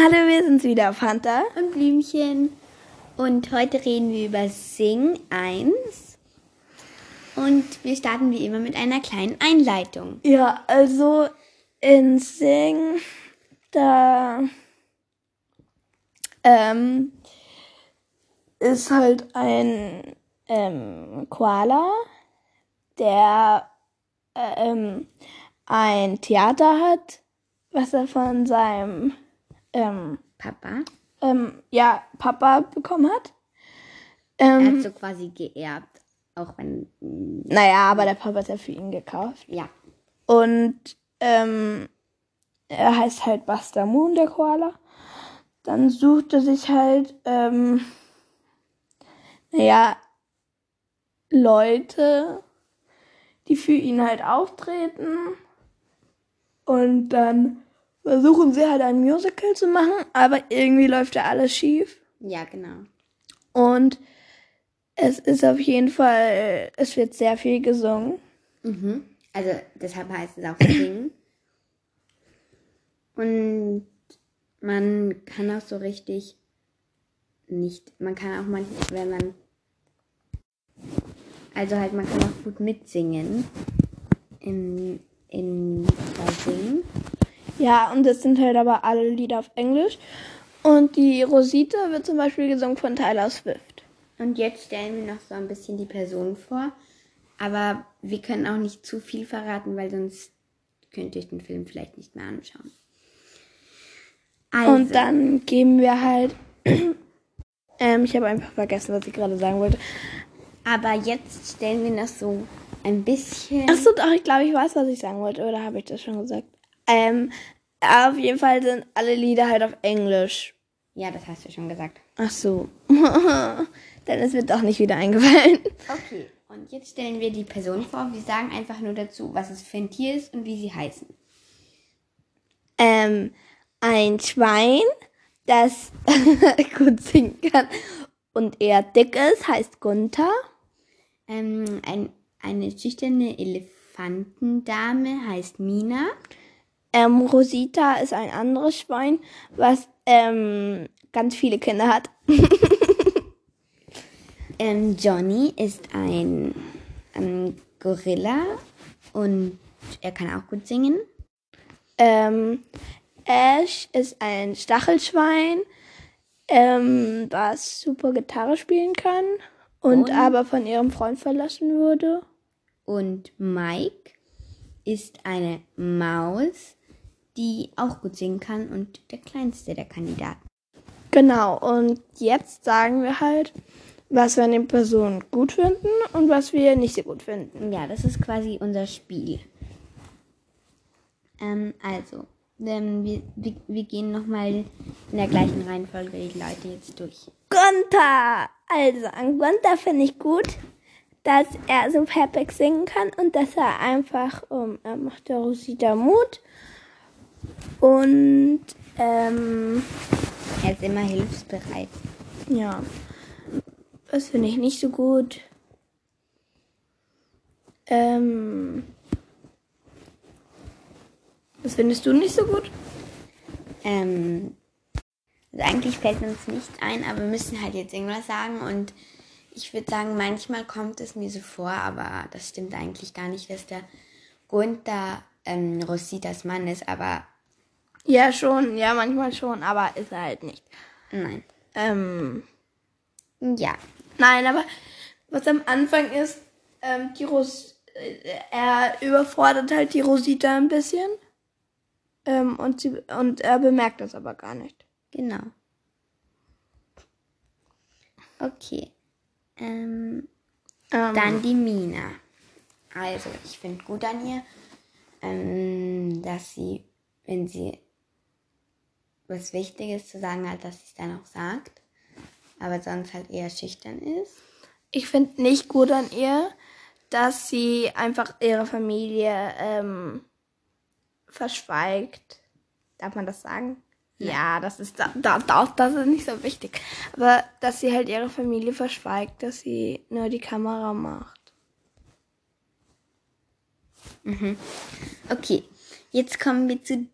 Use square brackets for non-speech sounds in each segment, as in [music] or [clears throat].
Hallo, wir sind's wieder, Fanta. und Blümchen. Und heute reden wir über Sing 1. Und wir starten wie immer mit einer kleinen Einleitung. Ja, also in Sing, da ähm, ist halt ein ähm, Koala, der ähm, ein Theater hat, was er von seinem ähm, Papa ähm, ja, Papa bekommen hat. er Ähm, hat so quasi geerbt. Auch wenn. mm, naja, aber der Papa hat ja für ihn gekauft. Ja. Und ähm, er heißt halt Buster Moon, der Koala. Dann sucht er sich halt, ähm, naja, Leute, die für ihn halt auftreten. Und dann versuchen sie halt ein Musical zu machen, aber irgendwie läuft ja alles schief. Ja, genau. Und es ist auf jeden Fall, es wird sehr viel gesungen. Mhm. Also deshalb heißt es auch Sing. Und man kann auch so richtig nicht. Man kann auch manchmal, wenn man. Also halt, man kann auch gut mitsingen. In, in bei Singen. Ja, und das sind halt aber alle Lieder auf Englisch. Und die Rosita wird zum Beispiel gesungen von Tyler Swift. Und jetzt stellen wir noch so ein bisschen die Person vor. Aber wir können auch nicht zu viel verraten, weil sonst könnt ihr euch den Film vielleicht nicht mehr anschauen. Also, Und dann geben wir halt. [clears throat] ähm, ich habe einfach vergessen, was ich gerade sagen wollte. aber jetzt stellen wir noch so ein bisschen. Achso, doch, ich glaube, ich weiß, was ich sagen wollte. Oder habe ich das schon gesagt? Ähm, auf jeden Fall sind alle Lieder halt auf Englisch. Ja, das hast du schon gesagt. Ach so. [laughs] Dann ist mir doch nicht wieder eingefallen. Okay, und jetzt stellen wir die Person vor. Wir sagen einfach nur dazu, was es für ein Tier ist und wie sie heißen. ähm, ein Schwein, das [laughs] gut singen kann und eher dick ist, heißt Gunther. Ähm, ein, eine schüchterne Elefantendame heißt Mina. Ähm, Rosita ist ein anderes Schwein, was ähm, ganz viele Kinder hat. [laughs] Ähm, Johnny ist ein, ein Gorilla und er kann auch gut singen. Ähm, Ash ist ein Stachelschwein, ähm, was super Gitarre spielen kann und, Und? aber von ihrem Freund verlassen wurde. Und Mike ist eine Maus, die auch gut singen kann und der kleinste der Kandidaten. Genau, und jetzt sagen wir halt, was wir an den Personen gut finden und was wir nicht so gut finden. Ja, das ist quasi unser Spiel. Ähm, also, ähm, wir, wir, wir gehen nochmal in der gleichen Reihenfolge die Leute jetzt durch. Gunther! Also, an Gunther finde ich gut, dass er so perfekt singen kann und dass er einfach, um, er macht der Rosita Mut. Und, ähm, Er ist immer hilfsbereit. ja. Das finde ich nicht so gut. Ähm, das findest du nicht so gut? Ähm, also eigentlich fällt uns nichts ein, aber wir müssen halt jetzt irgendwas sagen und ich würde sagen, manchmal kommt es mir so vor, aber das stimmt eigentlich gar nicht, dass der Gunther ähm, Rositas Mann ist, aber Ja, schon. Ja, manchmal schon, aber ist er halt nicht. nein. Ähm, Ja, Nein, aber was am Anfang ist, ähm, die Ros äh, er überfordert halt die Rosita ein bisschen. Ähm, und, sie, und er bemerkt das aber gar nicht. genau. Okay. Ähm, Ähm, Dann die Mina. Also, ich finde gut an ihr, ähm, dass sie, wenn sie was Wichtiges zu sagen hat, dass sie es dann auch sagt. Aber sonst halt eher schüchtern ist. Ich finde nicht gut an ihr, dass sie einfach ihre Familie ähm, verschweigt. Darf man das sagen? Ja, das ist da, da, da, das ist nicht so wichtig. Aber dass sie halt ihre Familie verschweigt, dass sie nur die Kamera macht. Okay, jetzt kommen wir zu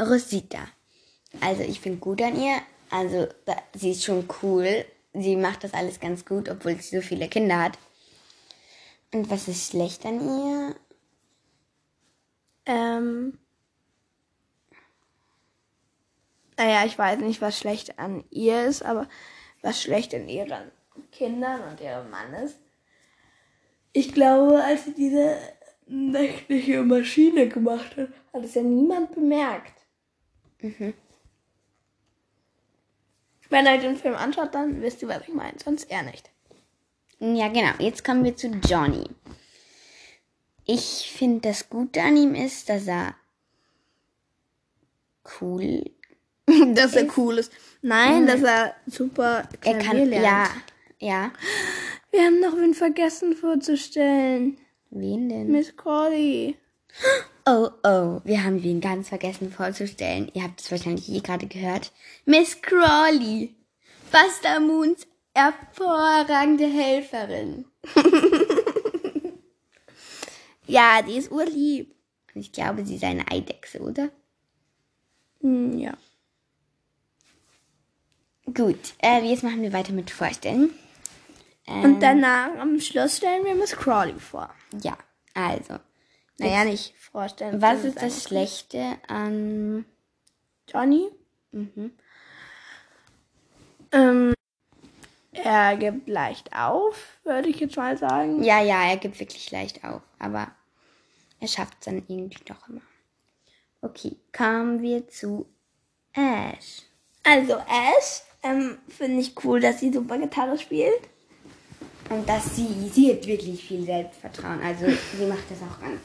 Rosita. Also ich finde gut an ihr. Also sie ist schon cool. Sie macht das alles ganz gut, obwohl sie so viele Kinder hat. Und was ist schlecht an ihr? Ähm. Naja, ich weiß nicht, was schlecht an ihr ist, aber was schlecht an ihren Kindern und ihrem Mann ist. Ich glaube, als sie diese nächtliche Maschine gemacht hat, hat es ja niemand bemerkt. Mhm. Wenn ihr den Film anschaut, dann wisst ihr, was ich meine, sonst eher nicht. Ja, genau. Jetzt kommen wir zu Johnny. Ich finde, das Gute an ihm ist, dass er cool. [laughs] dass er cool ist. Nein, dass er super Er Klavier kann, lernt. ja, ja. Wir haben noch wen vergessen vorzustellen. Wen denn? Miss Cordy. Oh, oh, wir haben wen ganz vergessen vorzustellen. Ihr habt es wahrscheinlich eh gerade gehört. Miss Crawley. Buster Moons hervorragende Helferin. [laughs] Ja, die ist urlieb. Und ich glaube, sie ist eine Eidechse, oder? Hm, ja. Gut, äh, jetzt machen wir weiter mit Vorstellen. Ähm, Und danach am Schluss stellen wir Miss Crawley vor. Ja, also. Naja, nicht vorstellen. Was ist das Schlechte an... Johnny? Mhm. Ähm, er gibt leicht auf, würde ich jetzt mal sagen. Ja, ja, er gibt wirklich leicht auf, aber er schafft es dann irgendwie doch immer. Okay, kommen wir zu Ash. Also Ash, ähm, finde ich cool, dass sie super Gitarre spielt. Und dass sie, sie hat wirklich viel Selbstvertrauen. Also sie macht das auch ganz.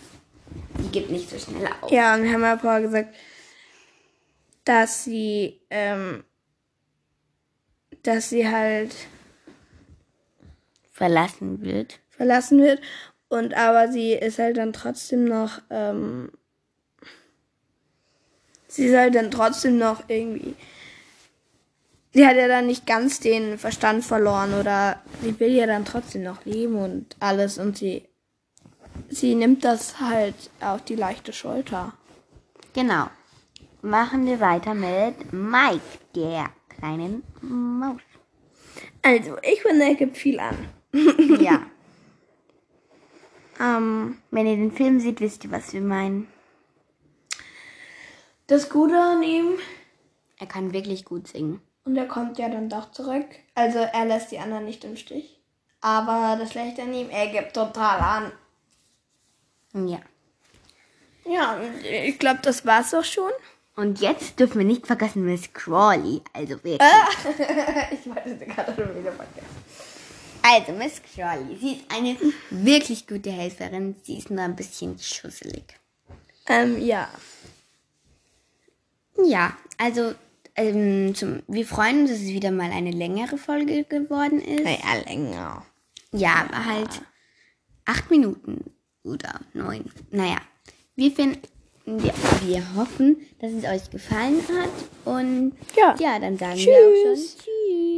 Gibt nicht so schnell auf. Ja, und wir haben ja vorher gesagt, dass sie, ähm, dass sie halt Verlassen wird. verlassen wird. Und aber sie ist halt dann trotzdem noch, ähm, sie ist halt dann trotzdem noch irgendwie, sie hat ja dann nicht ganz den Verstand verloren oder sie will ja dann trotzdem noch leben und alles und sie, sie nimmt das halt auf die leichte Schulter. Genau. Machen wir weiter mit Mike, der kleinen Maus. Also, ich finde, er gibt viel an. [laughs] ja. Ähm, Wenn ihr den Film seht, wisst ihr, was wir meinen. das Gute an ihm, Er kann wirklich gut singen. und er kommt ja dann doch zurück. Also, er lässt die anderen nicht im Stich. Aber das Schlechte an ihm, er gibt total an. Ja. Ja, ich glaube, das war's auch schon. Und jetzt dürfen wir nicht vergessen Miss Crawley. Also wirklich. [laughs] ich wollte sie gerade schon wieder vergessen. Also Miss Crawley. Sie ist eine wirklich gute Helferin. Sie ist nur ein bisschen schusselig. Ähm, ja. Ja, also ähm, zum, wir freuen uns, dass es wieder mal eine längere Folge geworden ist. Naja, länger. Ja, aber halt acht Minuten oder neun. Naja, wir finden, wir, wir hoffen, dass es euch gefallen hat. Und Ja. ja dann sagen wir auch schon Tschüss. Tschüss.